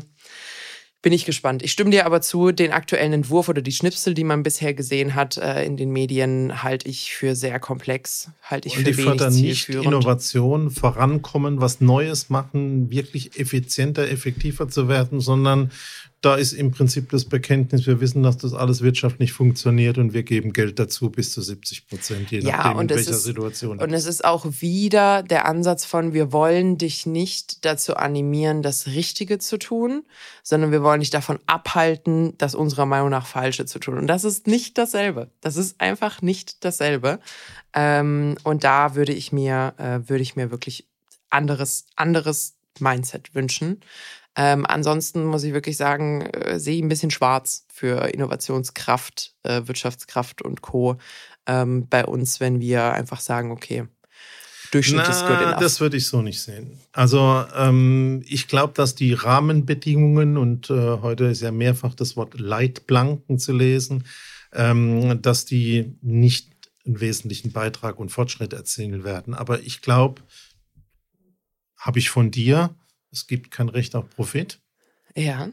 bin ich gespannt. Ich stimme dir aber zu, den aktuellen Entwurf oder die Schnipsel, die man bisher gesehen hat äh, in den Medien, halte ich für sehr komplex, halte ich Und für die wenig fördern nicht Innovation, vorankommen, was Neues machen, wirklich effizienter, effektiver zu werden, sondern da ist im Prinzip das Bekenntnis, wir wissen, dass das alles Wirtschaft nicht funktioniert und wir geben Geld dazu bis zu 70 Prozent, je ja, nachdem, in welcher ist, Situation. Und es ist auch wieder der Ansatz von, wir wollen dich nicht dazu animieren, das Richtige zu tun, sondern wir wollen dich davon abhalten, das unserer Meinung nach Falsche zu tun. Und das ist nicht dasselbe. Das ist einfach nicht dasselbe. Ähm, und da würde ich mir, äh, würde ich mir wirklich anderes, anderes Mindset wünschen. Ähm, ansonsten muss ich wirklich sagen, äh, sehe ich ein bisschen schwarz für Innovationskraft, äh, Wirtschaftskraft und Co. Ähm, bei uns, wenn wir einfach sagen, okay, Durchschnitt Na, ist good enough. Das würde ich so nicht sehen. Also ähm, ich glaube, dass die Rahmenbedingungen und äh, heute ist ja mehrfach das Wort Leitplanken zu lesen, ähm, dass die nicht einen wesentlichen Beitrag und Fortschritt erzielen werden. Aber ich glaube, habe ich von dir, es gibt kein Recht auf Profit. Ja.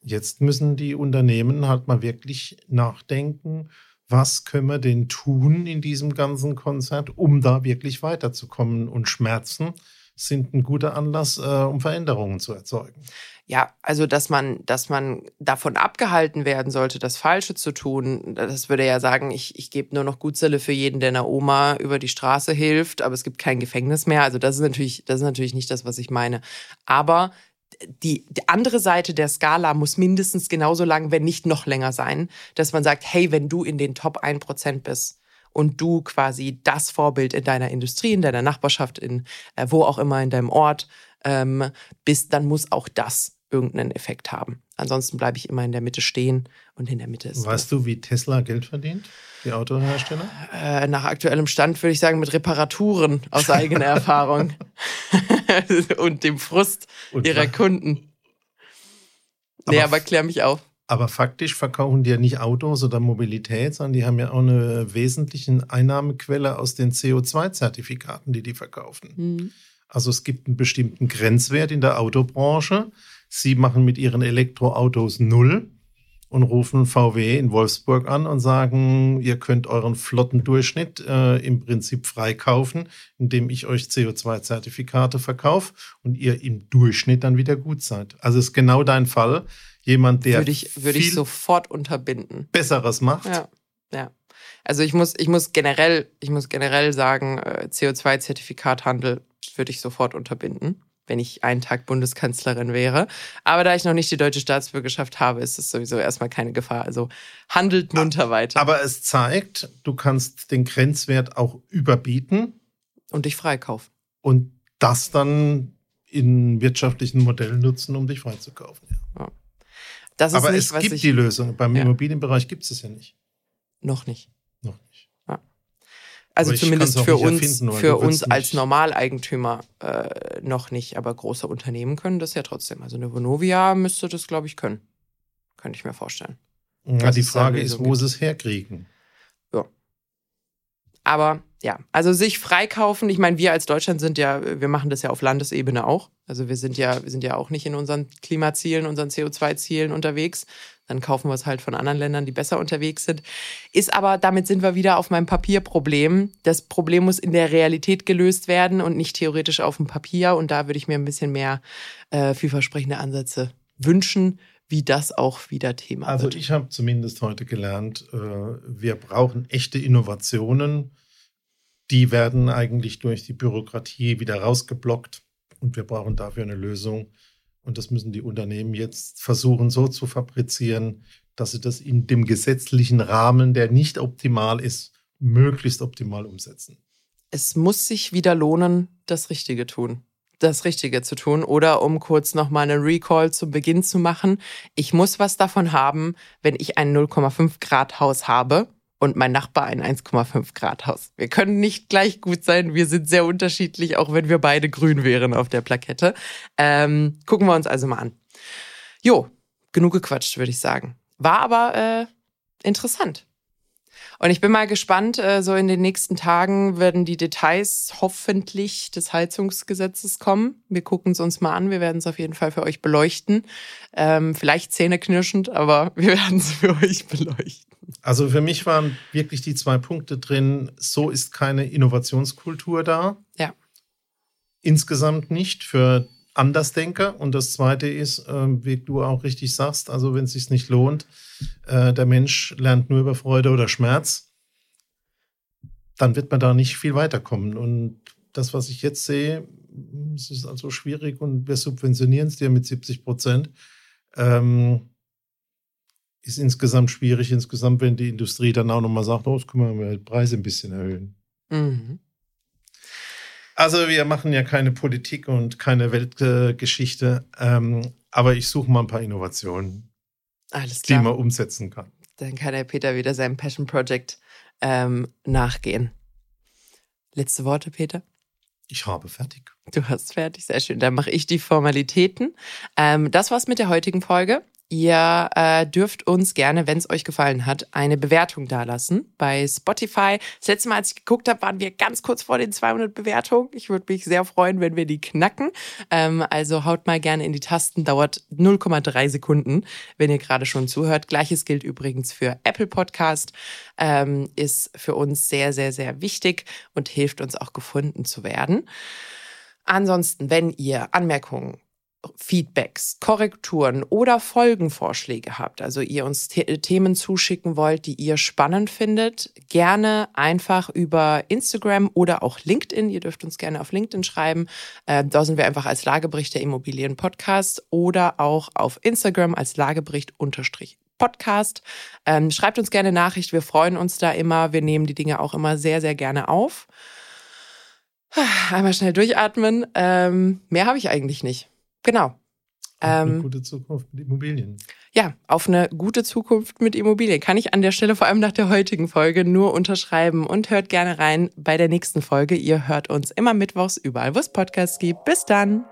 Jetzt müssen die Unternehmen halt mal wirklich nachdenken, was können wir denn tun in diesem ganzen Konzert, um da wirklich weiterzukommen. Und Schmerzen sind ein guter Anlass, äh, um Veränderungen zu erzeugen. Ja, also dass man, dass man davon abgehalten werden sollte, das Falsche zu tun, das würde ja sagen, ich, ich gebe nur noch Gutzelle für jeden, der einer Oma über die Straße hilft, aber es gibt kein Gefängnis mehr. Also das ist natürlich, das ist natürlich nicht das, was ich meine. Aber die, die andere Seite der Skala muss mindestens genauso lang, wenn nicht noch länger sein, dass man sagt, hey, wenn du in den Top 1% bist, und du quasi das Vorbild in deiner Industrie, in deiner Nachbarschaft, in äh, wo auch immer in deinem Ort ähm, bist, dann muss auch das irgendeinen Effekt haben. Ansonsten bleibe ich immer in der Mitte stehen und in der Mitte ist. Weißt du, wie Tesla Geld verdient? Die Autohersteller? Äh, nach aktuellem Stand würde ich sagen mit Reparaturen aus eigener Erfahrung und dem Frust und ihrer Kunden. Nee, aber, aber klär mich auf. Aber faktisch verkaufen die ja nicht Autos oder Mobilität, sondern die haben ja auch eine wesentliche Einnahmequelle aus den CO2-Zertifikaten, die die verkaufen. Mhm. Also es gibt einen bestimmten Grenzwert in der Autobranche. Sie machen mit ihren Elektroautos null und rufen VW in Wolfsburg an und sagen, ihr könnt euren Flottendurchschnitt äh, im Prinzip freikaufen, indem ich euch CO2-Zertifikate verkaufe und ihr im Durchschnitt dann wieder gut seid. Also ist genau dein Fall. Jemand, der würde ich, würde ich sofort unterbinden. Besseres macht. Ja, ja. Also ich muss, ich muss generell, ich muss generell sagen, äh, CO2-Zertifikathandel würde ich sofort unterbinden wenn ich einen Tag Bundeskanzlerin wäre. Aber da ich noch nicht die deutsche Staatsbürgerschaft habe, ist es sowieso erstmal keine Gefahr. Also handelt munter weiter. Aber es zeigt, du kannst den Grenzwert auch überbieten. Und dich freikaufen. Und das dann in wirtschaftlichen Modellen nutzen, um dich freizukaufen. Ja. ja. Das ist Aber nicht, es gibt ich, die Lösung. Beim ja. Immobilienbereich gibt es es ja nicht. Noch nicht. Noch nicht. Also zumindest für uns, erfinden, für uns als Normaleigentümer äh, noch nicht, aber große Unternehmen können das ja trotzdem. Also eine Vonovia müsste das, glaube ich, können. Könnte ich mir vorstellen. Ja, die Frage ist, wo sie es herkriegen. Ja. Aber ja, also sich freikaufen. Ich meine, wir als Deutschland sind ja, wir machen das ja auf Landesebene auch. Also wir sind ja, wir sind ja auch nicht in unseren Klimazielen, unseren CO2-Zielen unterwegs. Dann kaufen wir es halt von anderen Ländern, die besser unterwegs sind. Ist aber, damit sind wir wieder auf meinem Papierproblem. Das Problem muss in der Realität gelöst werden und nicht theoretisch auf dem Papier. Und da würde ich mir ein bisschen mehr äh, vielversprechende Ansätze wünschen, wie das auch wieder Thema also wird. Also ich habe zumindest heute gelernt, äh, wir brauchen echte Innovationen die werden eigentlich durch die Bürokratie wieder rausgeblockt und wir brauchen dafür eine Lösung. Und das müssen die Unternehmen jetzt versuchen so zu fabrizieren, dass sie das in dem gesetzlichen Rahmen, der nicht optimal ist, möglichst optimal umsetzen. Es muss sich wieder lohnen, das Richtige tun. Das Richtige zu tun. Oder um kurz nochmal einen Recall zu Beginn zu machen. Ich muss was davon haben, wenn ich ein 0,5 Grad Haus habe und mein Nachbar ein 1,5 Grad Haus. Wir können nicht gleich gut sein. Wir sind sehr unterschiedlich, auch wenn wir beide grün wären auf der Plakette. Ähm, gucken wir uns also mal an. Jo, genug gequatscht, würde ich sagen. War aber äh, interessant. Und ich bin mal gespannt, äh, so in den nächsten Tagen werden die Details hoffentlich des Heizungsgesetzes kommen. Wir gucken es uns mal an. Wir werden es auf jeden Fall für euch beleuchten. Ähm, vielleicht zähneknirschend, aber wir werden es für euch beleuchten. Also für mich waren wirklich die zwei Punkte drin. So ist keine Innovationskultur da. Ja. Insgesamt nicht für Andersdenker. Und das Zweite ist, äh, wie du auch richtig sagst, also wenn es sich nicht lohnt, äh, der Mensch lernt nur über Freude oder Schmerz, dann wird man da nicht viel weiterkommen. Und das, was ich jetzt sehe, es ist also schwierig und wir subventionieren es dir mit 70 Prozent. Ähm, ist insgesamt schwierig, insgesamt, wenn die Industrie dann auch nochmal sagt, oh, jetzt können wir die Preise ein bisschen erhöhen. Mhm. Also wir machen ja keine Politik und keine Weltgeschichte, ähm, aber ich suche mal ein paar Innovationen, die man umsetzen kann. Dann kann der Peter wieder seinem Passion Project ähm, nachgehen. Letzte Worte, Peter? Ich habe fertig. Du hast fertig, sehr schön. Dann mache ich die Formalitäten. Ähm, das war's mit der heutigen Folge. Ihr äh, dürft uns gerne, wenn es euch gefallen hat, eine Bewertung dalassen bei Spotify. Das letzte Mal, als ich geguckt habe, waren wir ganz kurz vor den 200 Bewertungen. Ich würde mich sehr freuen, wenn wir die knacken. Ähm, also haut mal gerne in die Tasten. Dauert 0,3 Sekunden, wenn ihr gerade schon zuhört. Gleiches gilt übrigens für Apple Podcast. Ähm, ist für uns sehr, sehr, sehr wichtig und hilft uns auch gefunden zu werden. Ansonsten, wenn ihr Anmerkungen Feedbacks, Korrekturen oder Folgenvorschläge habt, also ihr uns The Themen zuschicken wollt, die ihr spannend findet, gerne einfach über Instagram oder auch LinkedIn. Ihr dürft uns gerne auf LinkedIn schreiben. Äh, da sind wir einfach als Lagebericht der Immobilien Podcast oder auch auf Instagram als Lagebericht unterstrich Podcast. Ähm, schreibt uns gerne Nachricht. Wir freuen uns da immer. Wir nehmen die Dinge auch immer sehr, sehr gerne auf. Einmal schnell durchatmen. Ähm, mehr habe ich eigentlich nicht. Genau. Auf eine ähm, gute Zukunft mit Immobilien. Ja, auf eine gute Zukunft mit Immobilien. Kann ich an der Stelle vor allem nach der heutigen Folge nur unterschreiben und hört gerne rein bei der nächsten Folge. Ihr hört uns immer mittwochs überall, wo es Podcasts gibt. Bis dann.